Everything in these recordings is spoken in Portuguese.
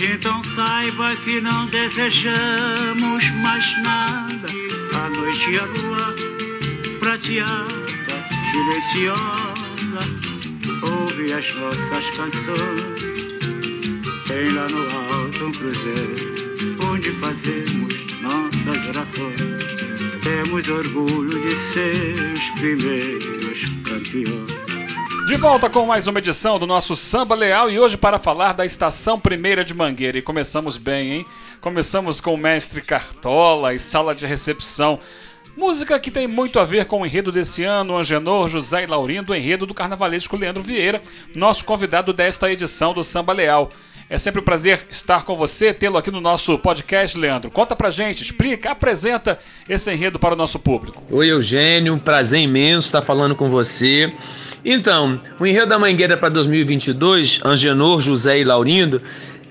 Então saiba que não desejamos mais nada. A noite e a lua prateada, silenciosa, ouve as nossas canções. Tem lá no alto um cruzeiro, onde fazemos nossas orações. Temos orgulho de ser os primeiros campeões. De volta com mais uma edição do nosso Samba Leal e hoje para falar da Estação Primeira de Mangueira. E começamos bem, hein? Começamos com o mestre Cartola e Sala de Recepção. Música que tem muito a ver com o enredo desse ano, Angenor, José e Laurindo, enredo do carnavalesco Leandro Vieira, nosso convidado desta edição do Samba Leal. É sempre um prazer estar com você, tê-lo aqui no nosso podcast, Leandro. Conta pra gente, explica, apresenta esse enredo para o nosso público. Oi, Eugênio, um prazer imenso estar falando com você. Então, o enredo da Mangueira para 2022, Angenor, José e Laurindo,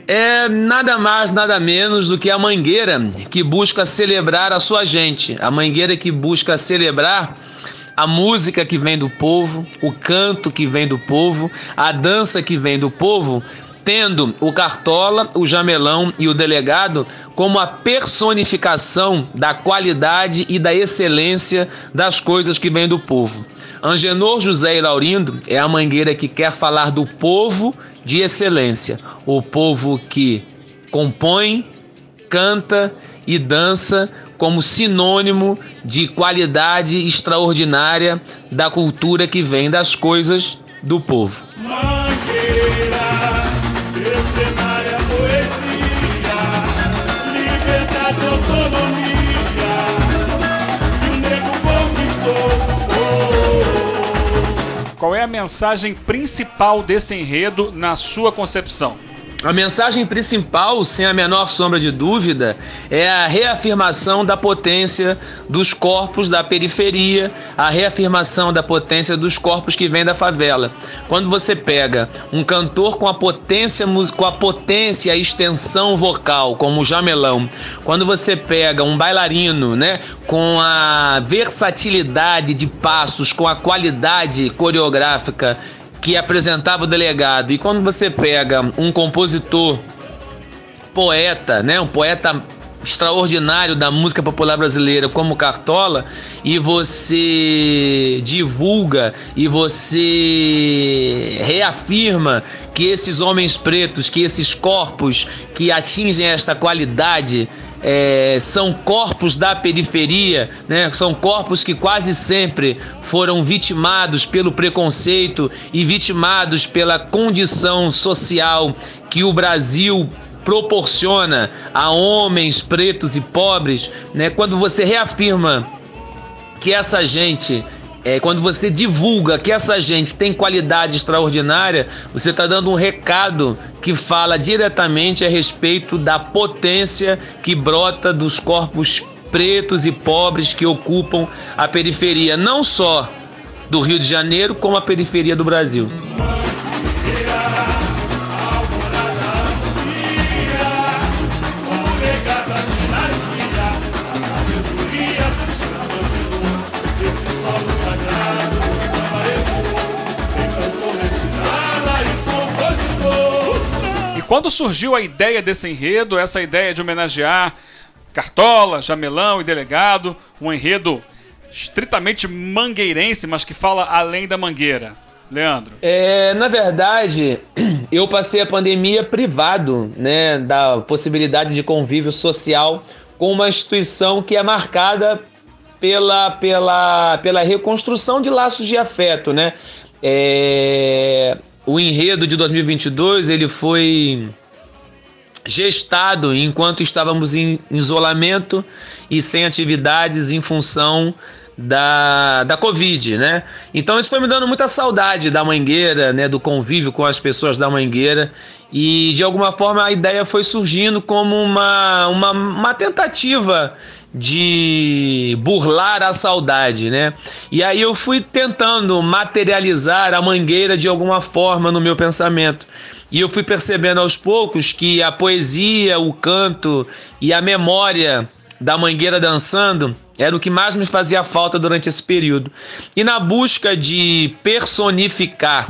é nada mais, nada menos do que a Mangueira que busca celebrar a sua gente, a Mangueira que busca celebrar a música que vem do povo, o canto que vem do povo, a dança que vem do povo, tendo o Cartola, o Jamelão e o Delegado como a personificação da qualidade e da excelência das coisas que vêm do povo. Angenor José e Laurindo é a mangueira que quer falar do povo de excelência, o povo que compõe, canta e dança como sinônimo de qualidade extraordinária da cultura que vem das coisas do povo. A mensagem principal desse enredo na sua concepção? A mensagem principal, sem a menor sombra de dúvida, é a reafirmação da potência dos corpos da periferia, a reafirmação da potência dos corpos que vêm da favela. Quando você pega um cantor com a potência, com a potência, a extensão vocal, como o Jamelão, quando você pega um bailarino, né, com a versatilidade de passos, com a qualidade coreográfica que apresentava o delegado. E quando você pega um compositor, poeta, né, um poeta extraordinário da música popular brasileira como Cartola e você divulga e você reafirma que esses homens pretos, que esses corpos que atingem esta qualidade é, são corpos da periferia, né? são corpos que quase sempre foram vitimados pelo preconceito e vitimados pela condição social que o Brasil proporciona a homens pretos e pobres, né? quando você reafirma que essa gente é, quando você divulga que essa gente tem qualidade extraordinária, você está dando um recado que fala diretamente a respeito da potência que brota dos corpos pretos e pobres que ocupam a periferia, não só do Rio de Janeiro, como a periferia do Brasil. Quando surgiu a ideia desse enredo, essa ideia de homenagear Cartola, Jamelão e Delegado, um enredo estritamente mangueirense, mas que fala além da mangueira? Leandro? É, na verdade, eu passei a pandemia privado, né, da possibilidade de convívio social com uma instituição que é marcada pela, pela, pela reconstrução de laços de afeto, né? É, o enredo de 2022 ele foi gestado enquanto estávamos em isolamento e sem atividades em função da, da Covid, né? Então isso foi me dando muita saudade da Mangueira, né? Do convívio com as pessoas da Mangueira. E de alguma forma a ideia foi surgindo como uma, uma, uma tentativa de burlar a saudade, né? E aí eu fui tentando materializar a mangueira de alguma forma no meu pensamento. E eu fui percebendo aos poucos que a poesia, o canto e a memória da mangueira dançando era o que mais me fazia falta durante esse período. E na busca de personificar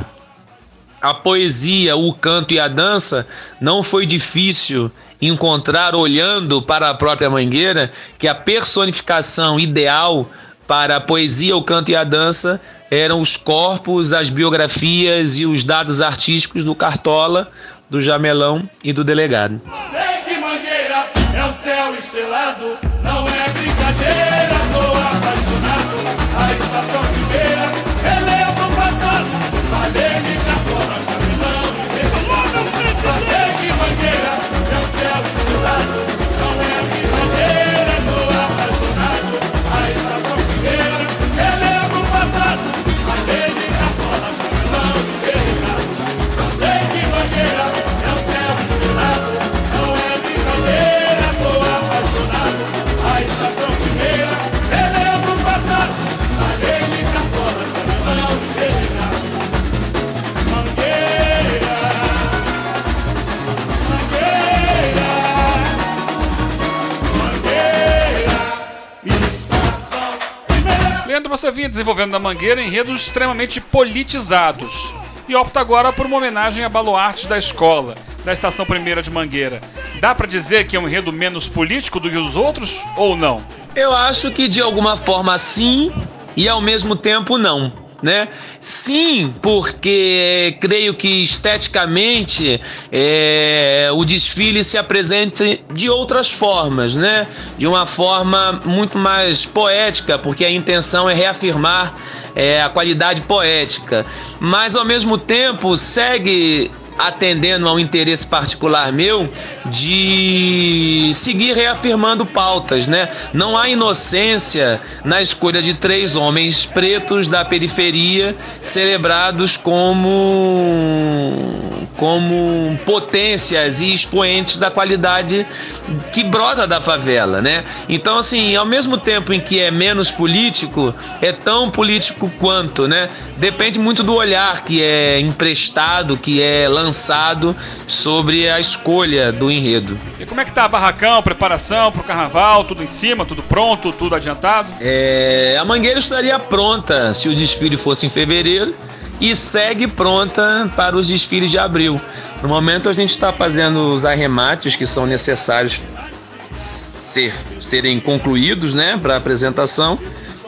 a poesia, o canto e a dança, não foi difícil encontrar, olhando para a própria mangueira, que a personificação ideal para a poesia, o canto e a dança eram os corpos, as biografias e os dados artísticos do Cartola, do Jamelão e do delegado. Estrelado, não é desenvolvendo na Mangueira enredos extremamente politizados e opta agora por uma homenagem a baluartes da escola, da Estação Primeira de Mangueira. Dá pra dizer que é um enredo menos político do que os outros ou não? Eu acho que de alguma forma sim e ao mesmo tempo não. Né? Sim, porque creio que esteticamente é, o desfile se apresenta de outras formas, né? De uma forma muito mais poética, porque a intenção é reafirmar é, a qualidade poética, mas ao mesmo tempo segue atendendo a um interesse particular meu de seguir reafirmando pautas, né? Não há inocência na escolha de três homens pretos da periferia celebrados como como potências e expoentes da qualidade que brota da favela, né? Então assim, ao mesmo tempo em que é menos político, é tão político quanto, né? Depende muito do olhar que é emprestado, que é lançado sobre a escolha do enredo. E como é que tá a barracão, preparação pro carnaval, tudo em cima, tudo pronto, tudo adiantado? É, a Mangueira estaria pronta se o desfile fosse em fevereiro e segue pronta para os desfiles de abril. No momento a gente está fazendo os arremates que são necessários ser, serem concluídos, né, para a apresentação.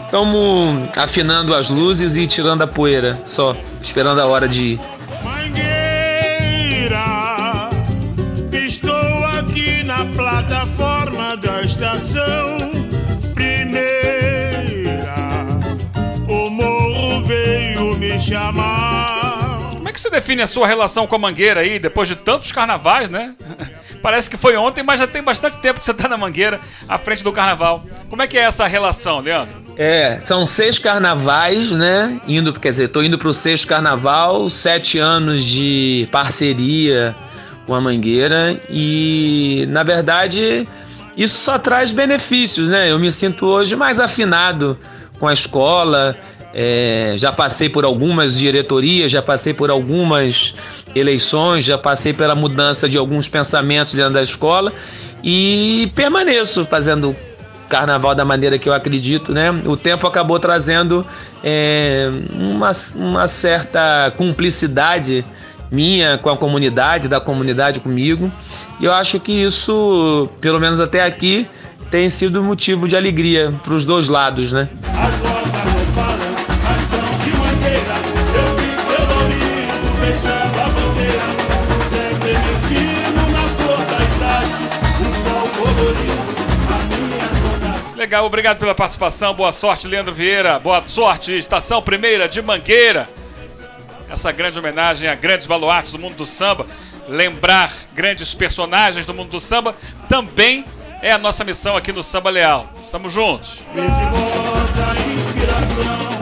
Estamos afinando as luzes e tirando a poeira, só esperando a hora de ir. Mangueira, estou aqui na plataforma da estação chamar. Como é que você define a sua relação com a Mangueira aí, depois de tantos carnavais, né? Parece que foi ontem, mas já tem bastante tempo que você tá na Mangueira, à frente do carnaval. Como é que é essa relação, Leandro? É, são seis carnavais, né? Indo, quer dizer, tô indo pro sexto carnaval, sete anos de parceria com a Mangueira e, na verdade, isso só traz benefícios, né? Eu me sinto hoje mais afinado com a escola. É, já passei por algumas diretorias, já passei por algumas eleições, já passei pela mudança de alguns pensamentos dentro da escola e permaneço fazendo carnaval da maneira que eu acredito, né? O tempo acabou trazendo é, uma, uma certa cumplicidade minha com a comunidade, da comunidade comigo. E eu acho que isso, pelo menos até aqui, tem sido motivo de alegria para os dois lados, né? Legal, obrigado pela participação. Boa sorte, Leandro Vieira. Boa sorte, Estação Primeira de Mangueira. Essa grande homenagem a grandes baluartes do mundo do samba. Lembrar grandes personagens do mundo do samba também é a nossa missão aqui no Samba Leal. Estamos juntos. Rosa inspirada. inspiração,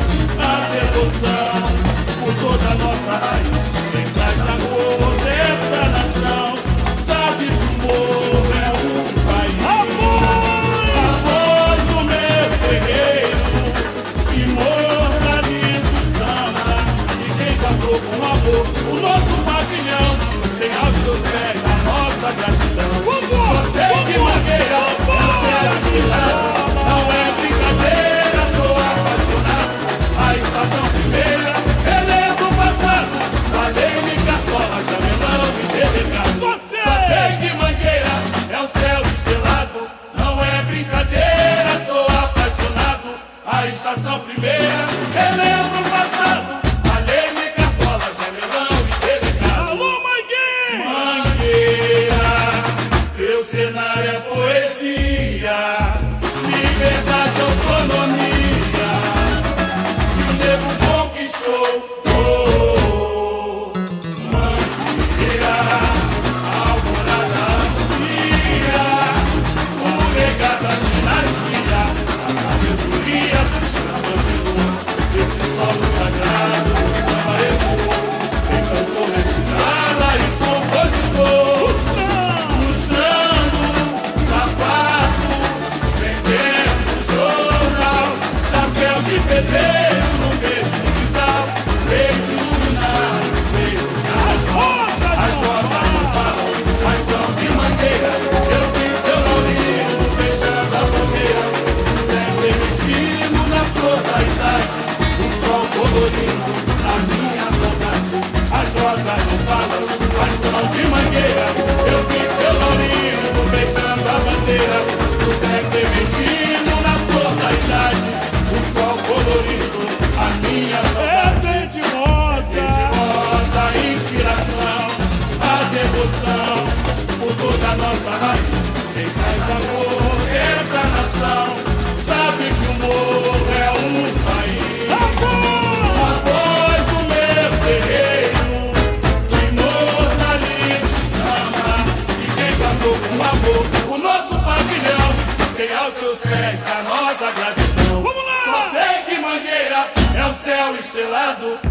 estrelado,